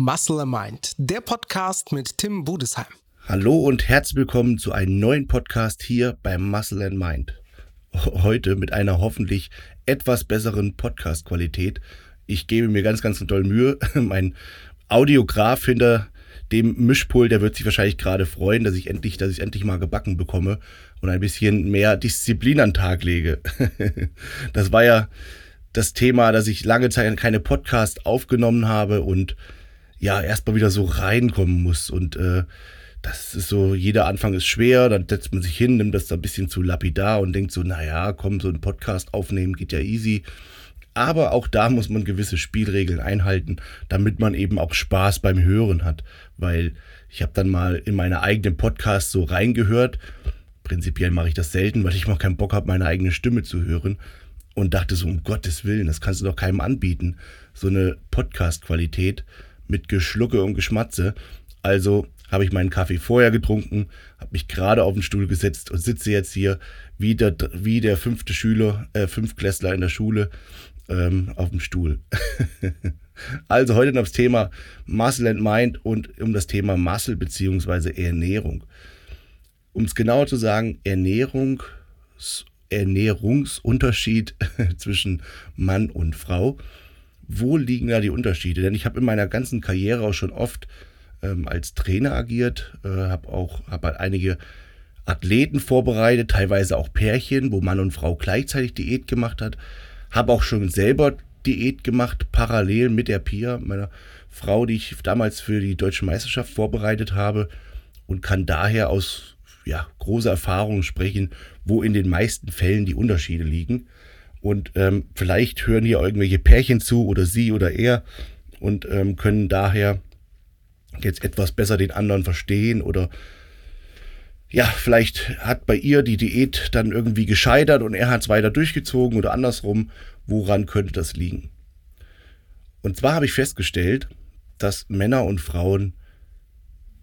Muscle and Mind, der Podcast mit Tim Budesheim. Hallo und herzlich willkommen zu einem neuen Podcast hier bei Muscle and Mind. Heute mit einer hoffentlich etwas besseren Podcast-Qualität. Ich gebe mir ganz, ganz toll Mühe. Mein Audiograf hinter dem Mischpult, der wird sich wahrscheinlich gerade freuen, dass ich endlich, dass ich endlich mal gebacken bekomme und ein bisschen mehr Disziplin an den Tag lege. das war ja das Thema, dass ich lange Zeit keine Podcast aufgenommen habe und ja, erstmal wieder so reinkommen muss. Und äh, das ist so, jeder Anfang ist schwer, dann setzt man sich hin, nimmt das ein bisschen zu lapidar und denkt so, naja, komm, so ein Podcast aufnehmen geht ja easy. Aber auch da muss man gewisse Spielregeln einhalten, damit man eben auch Spaß beim Hören hat. Weil ich habe dann mal in meine eigenen Podcasts so reingehört. Prinzipiell mache ich das selten, weil ich mal keinen Bock habe, meine eigene Stimme zu hören. Und dachte so, um Gottes Willen, das kannst du doch keinem anbieten. So eine Podcast-Qualität mit Geschlucke und Geschmatze. Also habe ich meinen Kaffee vorher getrunken, habe mich gerade auf den Stuhl gesetzt und sitze jetzt hier wie der, wie der fünfte Schüler, äh, Fünftklässler in der Schule ähm, auf dem Stuhl. also heute noch das Thema Muscle and Mind und um das Thema Muscle bzw. Ernährung. Um es genauer zu sagen, Ernährung, Ernährungsunterschied zwischen Mann und Frau wo liegen da die Unterschiede? Denn ich habe in meiner ganzen Karriere auch schon oft ähm, als Trainer agiert, äh, habe auch hab halt einige Athleten vorbereitet, teilweise auch Pärchen, wo Mann und Frau gleichzeitig Diät gemacht hat. Habe auch schon selber Diät gemacht, parallel mit der Pia, meiner Frau, die ich damals für die deutsche Meisterschaft vorbereitet habe und kann daher aus ja, großer Erfahrung sprechen, wo in den meisten Fällen die Unterschiede liegen. Und ähm, vielleicht hören hier irgendwelche Pärchen zu oder sie oder er und ähm, können daher jetzt etwas besser den anderen verstehen oder ja, vielleicht hat bei ihr die Diät dann irgendwie gescheitert und er hat es weiter durchgezogen oder andersrum. Woran könnte das liegen? Und zwar habe ich festgestellt, dass Männer und Frauen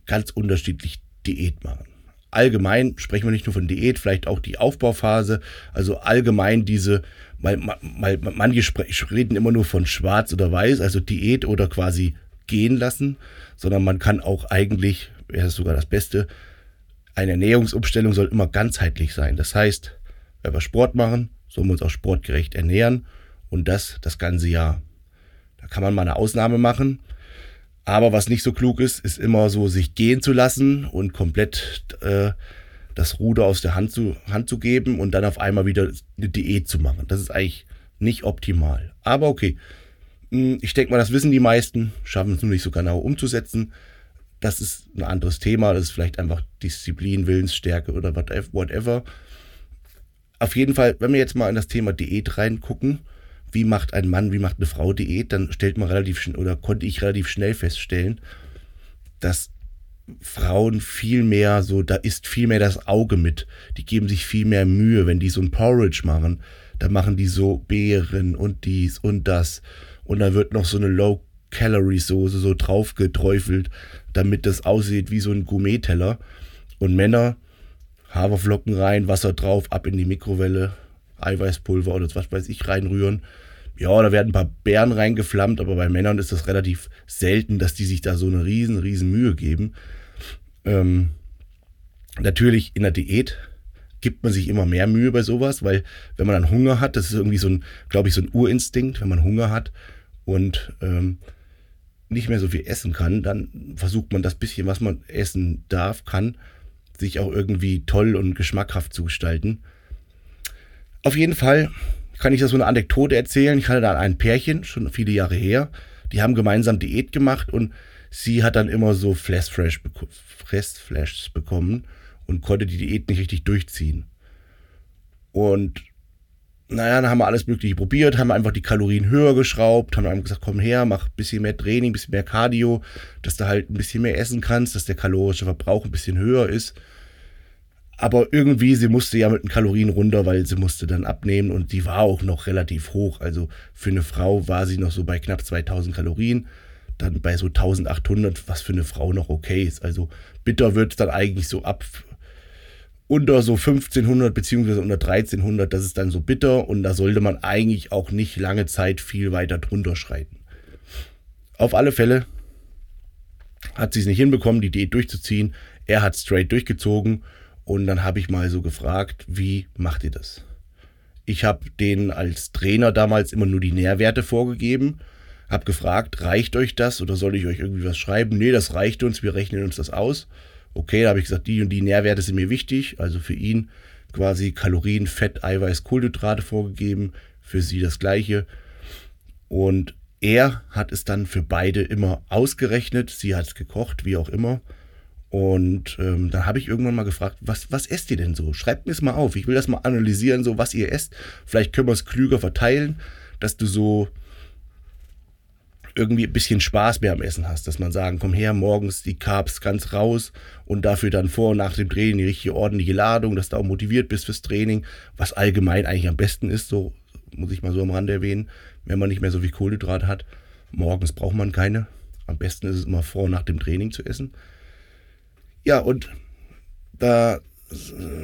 ganz unterschiedlich Diät machen. Allgemein sprechen wir nicht nur von Diät, vielleicht auch die Aufbauphase, also allgemein diese weil, weil manche reden immer nur von schwarz oder weiß, also Diät oder quasi gehen lassen, sondern man kann auch eigentlich, wäre es sogar das Beste, eine Ernährungsumstellung soll immer ganzheitlich sein. Das heißt, wenn wir Sport machen, sollen wir uns auch sportgerecht ernähren und das das ganze Jahr. Da kann man mal eine Ausnahme machen. Aber was nicht so klug ist, ist immer so, sich gehen zu lassen und komplett äh, das Ruder aus der Hand zu, Hand zu geben und dann auf einmal wieder eine Diät zu machen. Das ist eigentlich nicht optimal. Aber okay. Hm, ich denke mal, das wissen die meisten, schaffen es nur nicht so genau umzusetzen. Das ist ein anderes Thema. Das ist vielleicht einfach Disziplin, Willensstärke oder whatever. Auf jeden Fall, wenn wir jetzt mal in das Thema Diät reingucken, wie macht ein Mann, wie macht eine Frau Diät, dann stellt man relativ schnell oder konnte ich relativ schnell feststellen, dass Frauen viel mehr so, da ist viel mehr das Auge mit. Die geben sich viel mehr Mühe, wenn die so ein Porridge machen. Da machen die so Beeren und dies und das. Und dann wird noch so eine Low-Calorie-Soße so drauf geträufelt, damit das aussieht wie so ein Gourmet-Teller. Und Männer, Haferflocken rein, Wasser drauf, ab in die Mikrowelle, Eiweißpulver oder was weiß ich reinrühren. Ja, da werden ein paar Beeren reingeflammt, aber bei Männern ist das relativ selten, dass die sich da so eine riesen, riesen Mühe geben. Ähm, natürlich in der Diät gibt man sich immer mehr Mühe bei sowas, weil wenn man dann Hunger hat, das ist irgendwie so ein, glaube ich, so ein Urinstinkt, wenn man Hunger hat und ähm, nicht mehr so viel essen kann, dann versucht man das bisschen, was man essen darf, kann, sich auch irgendwie toll und geschmackhaft zu gestalten. Auf jeden Fall kann ich das so eine Anekdote erzählen. Ich hatte da ein Pärchen, schon viele Jahre her, die haben gemeinsam Diät gemacht und sie hat dann immer so Fressflash Fressflashs bekommen und konnte die Diät nicht richtig durchziehen. Und naja, dann haben wir alles Mögliche probiert, haben einfach die Kalorien höher geschraubt, haben einfach gesagt, komm her, mach ein bisschen mehr Training, ein bisschen mehr Cardio, dass du halt ein bisschen mehr essen kannst, dass der kalorische Verbrauch ein bisschen höher ist. Aber irgendwie, sie musste ja mit den Kalorien runter, weil sie musste dann abnehmen und die war auch noch relativ hoch. Also für eine Frau war sie noch so bei knapp 2000 Kalorien dann bei so 1800, was für eine Frau noch okay ist. Also bitter wird es dann eigentlich so ab unter so 1500 beziehungsweise unter 1300, das ist dann so bitter und da sollte man eigentlich auch nicht lange Zeit viel weiter drunter schreiten. Auf alle Fälle hat sie es nicht hinbekommen, die Diät durchzuziehen. Er hat straight durchgezogen und dann habe ich mal so gefragt, wie macht ihr das? Ich habe denen als Trainer damals immer nur die Nährwerte vorgegeben, habe gefragt, reicht euch das oder soll ich euch irgendwie was schreiben? Nee, das reicht uns, wir rechnen uns das aus. Okay, da habe ich gesagt, die und die Nährwerte sind mir wichtig, also für ihn quasi Kalorien, Fett, Eiweiß, Kohlenhydrate vorgegeben, für sie das gleiche. Und er hat es dann für beide immer ausgerechnet, sie hat es gekocht, wie auch immer. Und ähm, dann habe ich irgendwann mal gefragt, was, was esst ihr denn so? Schreibt mir es mal auf. Ich will das mal analysieren, so was ihr esst. Vielleicht können wir es klüger verteilen, dass du so irgendwie ein bisschen Spaß mehr am Essen hast, dass man sagen, komm her, morgens die Carbs ganz raus und dafür dann vor und nach dem Training die richtige ordentliche Ladung, dass du auch motiviert bist fürs Training, was allgemein eigentlich am besten ist, so muss ich mal so am Rande erwähnen, wenn man nicht mehr so viel Kohlenhydrate hat. Morgens braucht man keine. Am besten ist es immer vor und nach dem Training zu essen. Ja, und da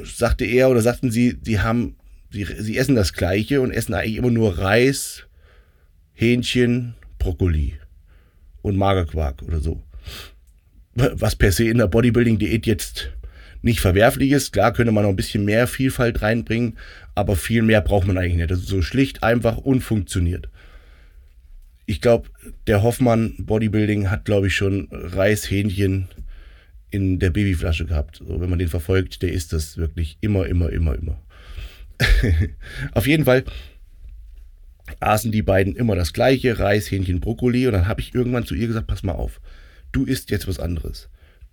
sagte er oder sagten sie, sie haben, sie, sie essen das Gleiche und essen eigentlich immer nur Reis, Hähnchen, Brokkoli und Magerquark oder so. Was per se in der Bodybuilding-Diät jetzt nicht verwerflich ist. Klar könnte man noch ein bisschen mehr Vielfalt reinbringen, aber viel mehr braucht man eigentlich nicht. Das ist so schlicht, einfach und funktioniert. Ich glaube, der Hoffmann Bodybuilding hat, glaube ich, schon Reishähnchen in der Babyflasche gehabt. So, wenn man den verfolgt, der ist das wirklich immer, immer, immer, immer. Auf jeden Fall aßen die beiden immer das gleiche, Reis, Hähnchen, Brokkoli. Und dann habe ich irgendwann zu ihr gesagt, pass mal auf, du isst jetzt was anderes.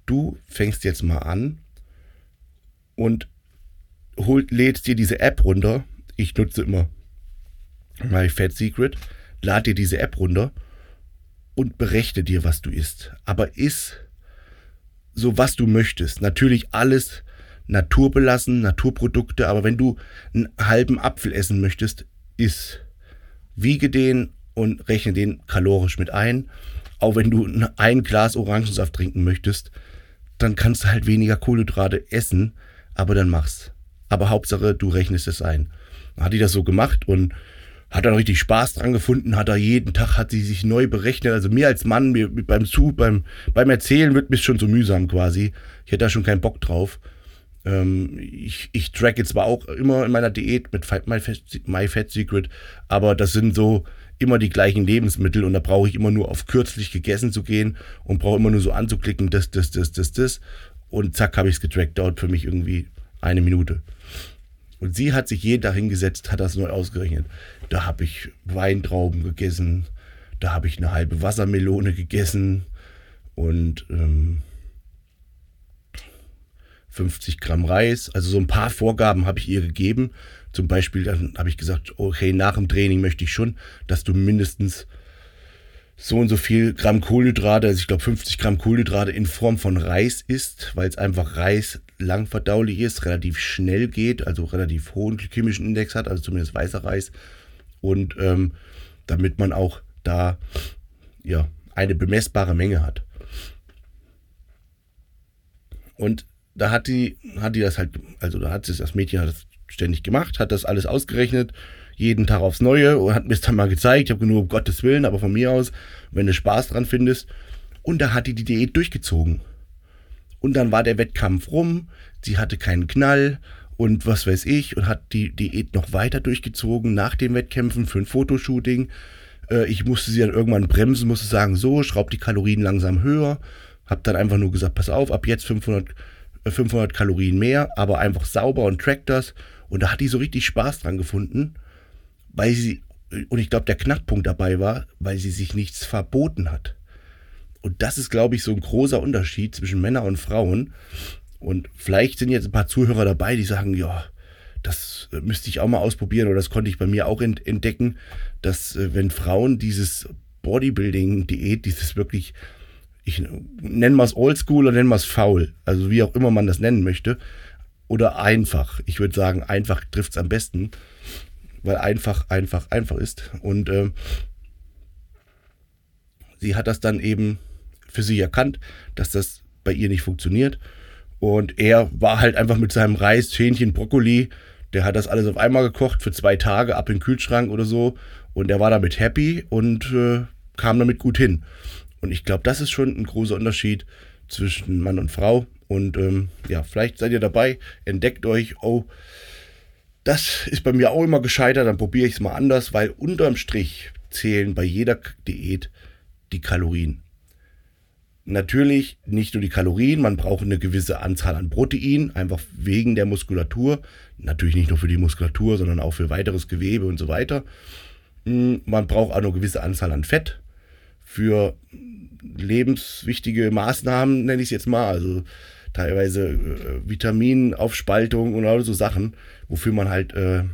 Du fängst jetzt mal an und holt, lädst dir diese App runter. Ich nutze immer My Fat Secret. Lad dir diese App runter und berechne dir, was du isst. Aber iss so, was du möchtest. Natürlich alles naturbelassen, Naturprodukte. Aber wenn du einen halben Apfel essen möchtest, iss wiege den und rechne den kalorisch mit ein. Auch wenn du ein Glas Orangensaft trinken möchtest, dann kannst du halt weniger Kohlenhydrate essen, aber dann mach's. Aber Hauptsache, du rechnest es ein. Dann hat die das so gemacht und hat dann richtig Spaß dran gefunden, hat da jeden Tag, hat sie sich neu berechnet. Also mir als Mann, mir, beim Zu, beim, beim Erzählen wird mir schon so mühsam quasi. Ich hätte da schon keinen Bock drauf. Ähm, ich, ich track jetzt zwar auch immer in meiner Diät mit My Fat, My Fat Secret, aber das sind so immer die gleichen Lebensmittel und da brauche ich immer nur auf kürzlich gegessen zu gehen und brauche immer nur so anzuklicken, das, das, das, das, das. Und zack, habe ich es getrackt. Dauert für mich irgendwie eine Minute. Und sie hat sich jeden Tag hingesetzt, hat das neu ausgerechnet. Da habe ich Weintrauben gegessen, da habe ich eine halbe Wassermelone gegessen und ähm, 50 Gramm Reis. Also so ein paar Vorgaben habe ich ihr gegeben. Zum Beispiel dann habe ich gesagt, okay, nach dem Training möchte ich schon, dass du mindestens so und so viel Gramm Kohlenhydrate, also ich glaube 50 Gramm Kohlenhydrate in Form von Reis isst, weil es einfach Reis langverdaulich ist, relativ schnell geht, also relativ hohen glykämischen Index hat, also zumindest weißer Reis. Und ähm, damit man auch da ja, eine bemessbare Menge hat. Und da hat die, hat die das halt, also da hat das Mädchen hat das ständig gemacht, hat das alles ausgerechnet, jeden Tag aufs Neue und hat mir es dann mal gezeigt. Ich habe nur um Gottes Willen, aber von mir aus, wenn du Spaß dran findest. Und da hat die die Diät durchgezogen. Und dann war der Wettkampf rum, sie hatte keinen Knall und was weiß ich und hat die Diät noch weiter durchgezogen nach den Wettkämpfen für ein Fotoshooting. Äh, ich musste sie dann irgendwann bremsen, musste sagen, so, schraub die Kalorien langsam höher. Hab dann einfach nur gesagt, pass auf, ab jetzt 500 500 Kalorien mehr, aber einfach sauber und trackt das. Und da hat die so richtig Spaß dran gefunden, weil sie, und ich glaube, der Knackpunkt dabei war, weil sie sich nichts verboten hat. Und das ist, glaube ich, so ein großer Unterschied zwischen Männern und Frauen. Und vielleicht sind jetzt ein paar Zuhörer dabei, die sagen, ja, das müsste ich auch mal ausprobieren oder das konnte ich bei mir auch entdecken, dass äh, wenn Frauen dieses Bodybuilding-Diät, dieses wirklich ich nenne mal es oldschool oder nenne mal es faul, also wie auch immer man das nennen möchte, oder einfach. Ich würde sagen, einfach trifft es am besten, weil einfach, einfach, einfach ist. Und äh, sie hat das dann eben für sich erkannt, dass das bei ihr nicht funktioniert. Und er war halt einfach mit seinem Reis, Hähnchen, Brokkoli, der hat das alles auf einmal gekocht für zwei Tage ab in den Kühlschrank oder so. Und er war damit happy und äh, kam damit gut hin. Und ich glaube, das ist schon ein großer Unterschied zwischen Mann und Frau. Und ähm, ja, vielleicht seid ihr dabei, entdeckt euch, oh, das ist bei mir auch immer gescheitert, dann probiere ich es mal anders, weil unterm Strich zählen bei jeder Diät die Kalorien. Natürlich nicht nur die Kalorien, man braucht eine gewisse Anzahl an Protein, einfach wegen der Muskulatur. Natürlich nicht nur für die Muskulatur, sondern auch für weiteres Gewebe und so weiter. Hm, man braucht auch eine gewisse Anzahl an Fett für lebenswichtige Maßnahmen, nenne ich es jetzt mal. Also teilweise äh, Vitaminaufspaltung und all so Sachen, wofür man halt äh,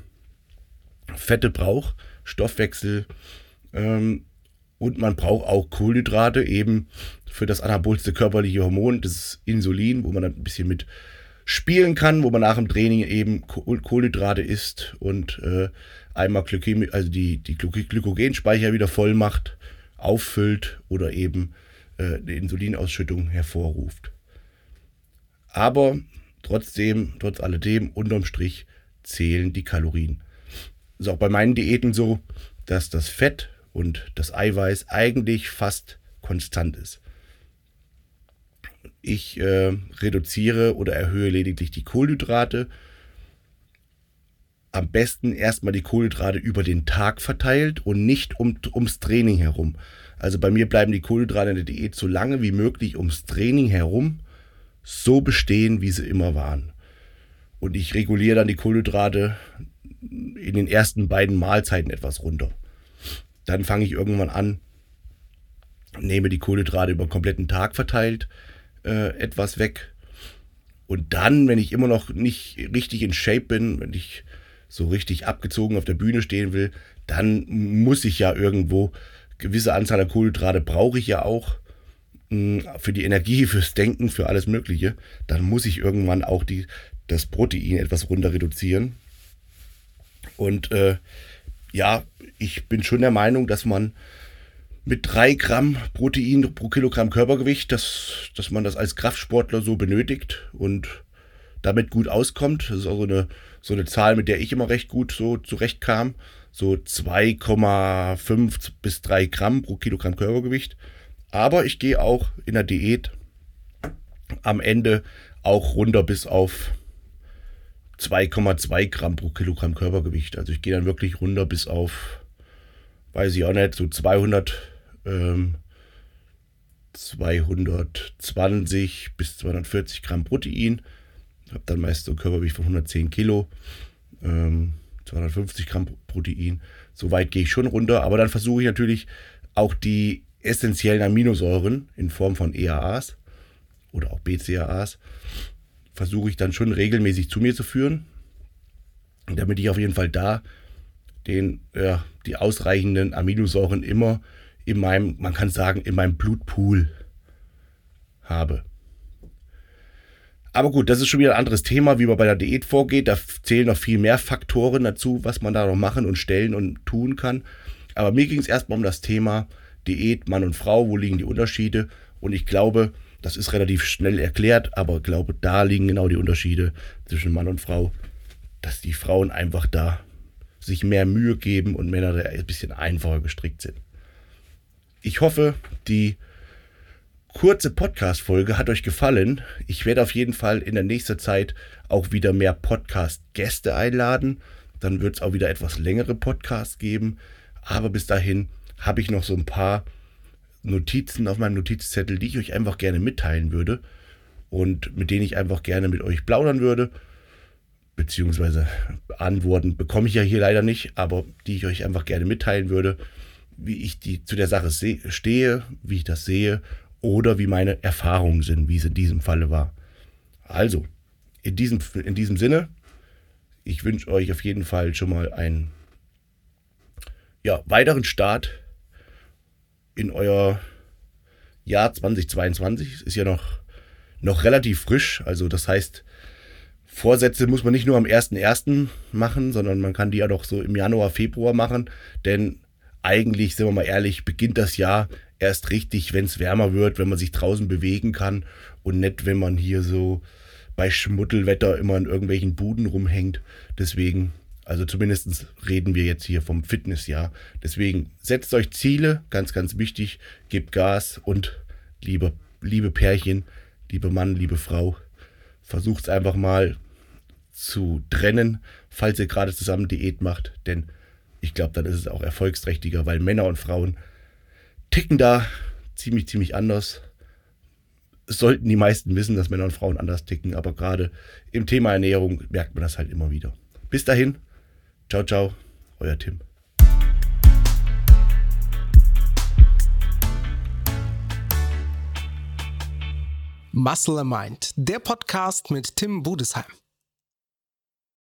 Fette braucht, Stoffwechsel. Ähm, und man braucht auch Kohlenhydrate eben für das anabolste körperliche Hormon, das Insulin, wo man dann ein bisschen mit spielen kann, wo man nach dem Training eben Kohlenhydrate isst und äh, einmal Glykämie, also die, die Glykogenspeicher wieder voll macht, auffüllt oder eben äh, eine Insulinausschüttung hervorruft. Aber trotzdem, trotz alledem, unterm Strich zählen die Kalorien. Ist auch bei meinen Diäten so, dass das Fett und das Eiweiß eigentlich fast konstant ist. Ich äh, reduziere oder erhöhe lediglich die Kohlenhydrate. Am besten erstmal die Kohlenhydrate über den Tag verteilt und nicht um, ums Training herum. Also bei mir bleiben die Kohlenhydrate in der Diät so lange wie möglich ums Training herum so bestehen, wie sie immer waren. Und ich reguliere dann die Kohlenhydrate in den ersten beiden Mahlzeiten etwas runter. Dann fange ich irgendwann an, nehme die Kohlenhydrate über den kompletten Tag verteilt äh, etwas weg. Und dann, wenn ich immer noch nicht richtig in Shape bin, wenn ich so richtig abgezogen auf der Bühne stehen will, dann muss ich ja irgendwo gewisse Anzahl an Kohlenhydrate brauche ich ja auch mh, hm, für die Energie, fürs Denken, für alles Mögliche. Dann muss ich irgendwann auch die, das Protein etwas runter reduzieren. Und äh, ja, ich bin schon der Meinung, dass man mit drei Gramm Protein pro Kilogramm Körpergewicht, dass, dass man das als Kraftsportler so benötigt und damit gut auskommt. Das ist auch so eine, so eine Zahl, mit der ich immer recht gut so zurechtkam. So 2,5 bis 3 Gramm pro Kilogramm Körpergewicht. Aber ich gehe auch in der Diät am Ende auch runter bis auf 2,2 Gramm pro Kilogramm Körpergewicht. Also ich gehe dann wirklich runter bis auf, weiß ich auch nicht, so 200, ähm, 220 bis 240 Gramm Protein. Habe dann meist so ein Körpergewicht von 110 Kilo, ähm, 250 Gramm Protein. So weit gehe ich schon runter, aber dann versuche ich natürlich auch die essentiellen Aminosäuren in Form von EAAs oder auch BCAAs versuche ich dann schon regelmäßig zu mir zu führen, damit ich auf jeden Fall da den, ja, die ausreichenden Aminosäuren immer in meinem, man kann sagen, in meinem Blutpool habe. Aber gut, das ist schon wieder ein anderes Thema, wie man bei der Diät vorgeht. Da zählen noch viel mehr Faktoren dazu, was man da noch machen und stellen und tun kann. Aber mir ging es erstmal um das Thema Diät, Mann und Frau, wo liegen die Unterschiede? Und ich glaube, das ist relativ schnell erklärt, aber ich glaube, da liegen genau die Unterschiede zwischen Mann und Frau, dass die Frauen einfach da sich mehr Mühe geben und Männer da ein bisschen einfacher gestrickt sind. Ich hoffe, die kurze Podcast-Folge hat euch gefallen. Ich werde auf jeden Fall in der nächsten Zeit auch wieder mehr Podcast-Gäste einladen. Dann wird es auch wieder etwas längere Podcasts geben. Aber bis dahin habe ich noch so ein paar Notizen auf meinem Notizzettel, die ich euch einfach gerne mitteilen würde und mit denen ich einfach gerne mit euch plaudern würde. Beziehungsweise Antworten bekomme ich ja hier leider nicht, aber die ich euch einfach gerne mitteilen würde, wie ich die zu der Sache stehe, wie ich das sehe oder wie meine Erfahrungen sind, wie es in diesem Falle war. Also, in diesem, in diesem Sinne, ich wünsche euch auf jeden Fall schon mal einen ja, weiteren Start in euer Jahr 2022. Es ist ja noch, noch relativ frisch. Also das heißt, Vorsätze muss man nicht nur am 1.1. machen, sondern man kann die ja doch so im Januar, Februar machen. Denn eigentlich, sind wir mal ehrlich, beginnt das Jahr erst richtig, wenn es wärmer wird, wenn man sich draußen bewegen kann und nicht, wenn man hier so bei Schmuddelwetter immer in irgendwelchen Buden rumhängt. Deswegen Also zumindest reden wir jetzt hier vom Fitnessjahr. Deswegen setzt euch Ziele, ganz, ganz wichtig, gebt Gas und liebe, liebe Pärchen, liebe Mann, liebe Frau, versucht es einfach mal zu trennen, falls ihr gerade zusammen Diät macht, denn ich glaube, dann ist es auch erfolgsträchtiger, weil Männer und Frauen ticken da ziemlich, ziemlich anders. Sollten die meisten wissen, dass Männer und Frauen anders ticken, aber gerade im Thema Ernährung merkt man das halt immer wieder. Bis dahin, ciao, ciao, euer Tim. Muscle Mind, der Podcast mit Tim Budesheim.